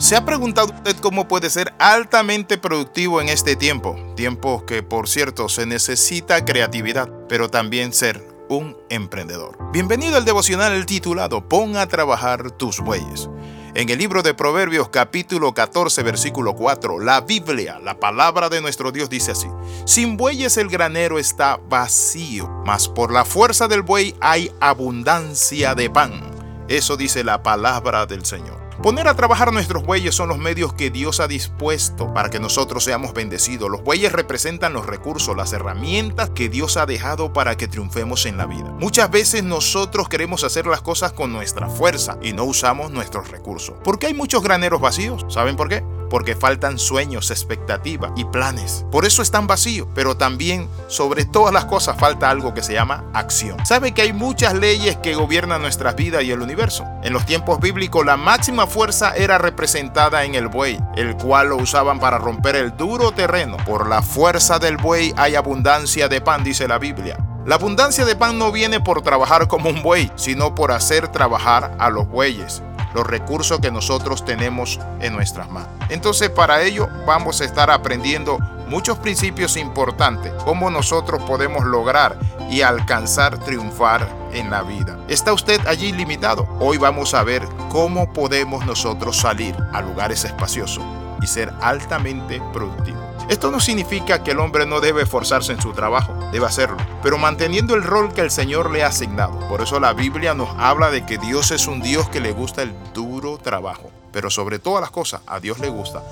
¿Se ha preguntado usted cómo puede ser altamente productivo en este tiempo? Tiempo que, por cierto, se necesita creatividad, pero también ser un emprendedor. Bienvenido al devocional titulado Pon a trabajar tus bueyes. En el libro de Proverbios capítulo 14 versículo 4, la Biblia, la palabra de nuestro Dios dice así, Sin bueyes el granero está vacío, mas por la fuerza del buey hay abundancia de pan. Eso dice la palabra del Señor. Poner a trabajar nuestros bueyes son los medios que Dios ha dispuesto para que nosotros seamos bendecidos. Los bueyes representan los recursos, las herramientas que Dios ha dejado para que triunfemos en la vida. Muchas veces nosotros queremos hacer las cosas con nuestra fuerza y no usamos nuestros recursos. ¿Por qué hay muchos graneros vacíos? ¿Saben por qué? Porque faltan sueños, expectativas y planes. Por eso están vacíos, pero también sobre todas las cosas falta algo que se llama acción. ¿Sabe que hay muchas leyes que gobiernan nuestras vidas y el universo? En los tiempos bíblicos la máxima fuerza era representada en el buey, el cual lo usaban para romper el duro terreno. Por la fuerza del buey hay abundancia de pan, dice la Biblia. La abundancia de pan no viene por trabajar como un buey, sino por hacer trabajar a los bueyes los recursos que nosotros tenemos en nuestras manos. Entonces para ello vamos a estar aprendiendo muchos principios importantes, cómo nosotros podemos lograr y alcanzar triunfar en la vida. ¿Está usted allí limitado? Hoy vamos a ver cómo podemos nosotros salir a lugares espaciosos y ser altamente productivos. Esto no significa que el hombre no debe esforzarse en su trabajo, debe hacerlo, pero manteniendo el rol que el Señor le ha asignado. Por eso la Biblia nos habla de que Dios es un Dios que le gusta el duro trabajo, pero sobre todas las cosas a Dios le gusta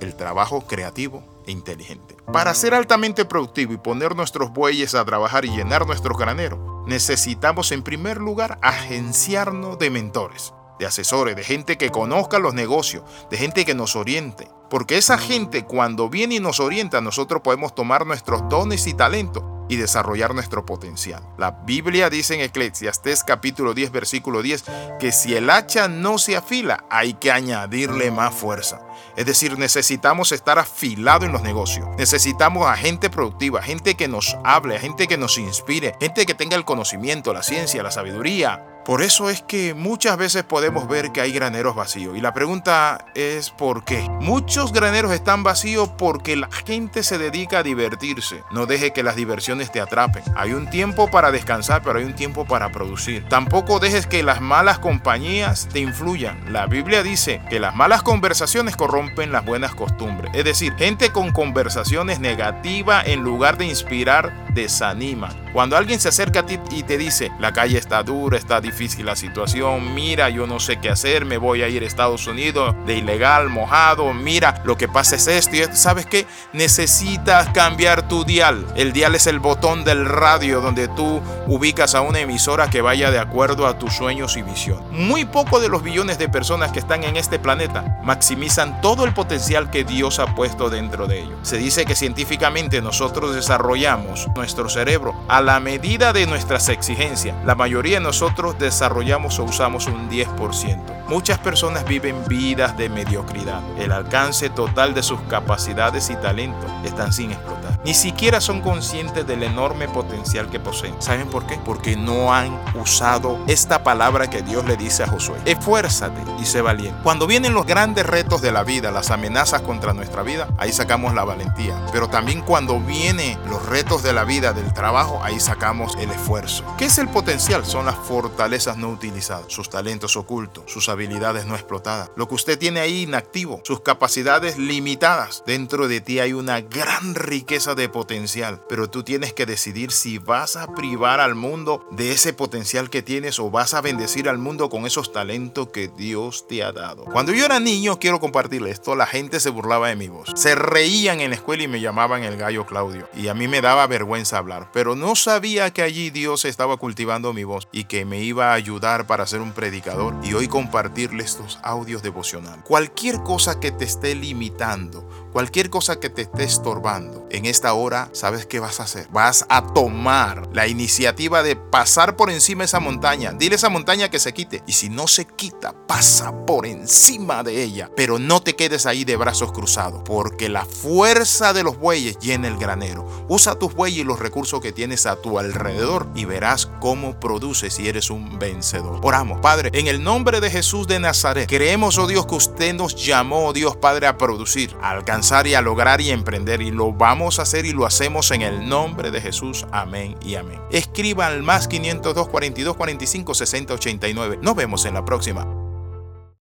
el trabajo creativo e inteligente. Para ser altamente productivo y poner nuestros bueyes a trabajar y llenar nuestros graneros, necesitamos en primer lugar agenciarnos de mentores, de asesores, de gente que conozca los negocios, de gente que nos oriente, porque esa gente cuando viene y nos orienta, nosotros podemos tomar nuestros dones y talentos y desarrollar nuestro potencial. La Biblia dice en Eclesiastés capítulo 10 versículo 10 que si el hacha no se afila, hay que añadirle más fuerza. Es decir, necesitamos estar afilado en los negocios. Necesitamos a gente productiva, gente que nos hable, gente que nos inspire, gente que tenga el conocimiento, la ciencia, la sabiduría, por eso es que muchas veces podemos ver que hay graneros vacíos. Y la pregunta es ¿por qué? Muchos graneros están vacíos porque la gente se dedica a divertirse. No deje que las diversiones te atrapen. Hay un tiempo para descansar, pero hay un tiempo para producir. Tampoco dejes que las malas compañías te influyan. La Biblia dice que las malas conversaciones corrompen las buenas costumbres. Es decir, gente con conversaciones negativas en lugar de inspirar, desanima. Cuando alguien se acerca a ti y te dice, la calle está dura, está difícil la situación, mira, yo no sé qué hacer, me voy a ir a Estados Unidos de ilegal, mojado, mira, lo que pasa es esto y esto, ¿sabes qué? Necesitas cambiar tu dial. El dial es el botón del radio donde tú ubicas a una emisora que vaya de acuerdo a tus sueños y visión. Muy poco de los billones de personas que están en este planeta maximizan todo el potencial que Dios ha puesto dentro de ellos. Se dice que científicamente nosotros desarrollamos nuestro cerebro a la medida de nuestras exigencias. La mayoría de nosotros desarrollamos o usamos un 10%. Muchas personas viven vidas de mediocridad. El alcance total de sus capacidades y talentos están sin explotar. Ni siquiera son conscientes del enorme potencial que poseen. ¿Saben por qué? Porque no han usado esta palabra que Dios le dice a Josué. Esfuérzate y sé valiente. Cuando vienen los grandes retos de la vida, las amenazas contra nuestra vida, ahí sacamos la valentía. Pero también cuando vienen los retos de la vida, del trabajo, ahí sacamos el esfuerzo. ¿Qué es el potencial? Son las fortalezas no utilizadas, sus talentos ocultos, sus habilidades no explotadas, lo que usted tiene ahí inactivo, sus capacidades limitadas. Dentro de ti hay una gran riqueza potencial, pero tú tienes que decidir si vas a privar al mundo de ese potencial que tienes o vas a bendecir al mundo con esos talentos que Dios te ha dado. Cuando yo era niño, quiero compartirle esto, la gente se burlaba de mi voz. Se reían en la escuela y me llamaban el gallo Claudio. Y a mí me daba vergüenza hablar, pero no sabía que allí Dios estaba cultivando mi voz y que me iba a ayudar para ser un predicador y hoy compartirle estos audios devocionales. Cualquier cosa que te esté limitando, cualquier cosa que te esté estorbando, en esta hora, ¿sabes qué vas a hacer? Vas a tomar la iniciativa de pasar por encima de esa montaña. Dile a esa montaña que se quite. Y si no se quita, pasa por encima de ella. Pero no te quedes ahí de brazos cruzados, porque la fuerza de los bueyes llena el granero. Usa tus bueyes y los recursos que tienes a tu alrededor y verás cómo produces si eres un vencedor. Oramos, Padre, en el nombre de Jesús de Nazaret, creemos, oh Dios, que usted nos llamó, oh Dios Padre, a producir, a alcanzar y a lograr y emprender. Y lo vamos a hacer y lo hacemos en el nombre de Jesús. Amén y amén. Escriba al más 502 42 45 60 89. Nos vemos en la próxima.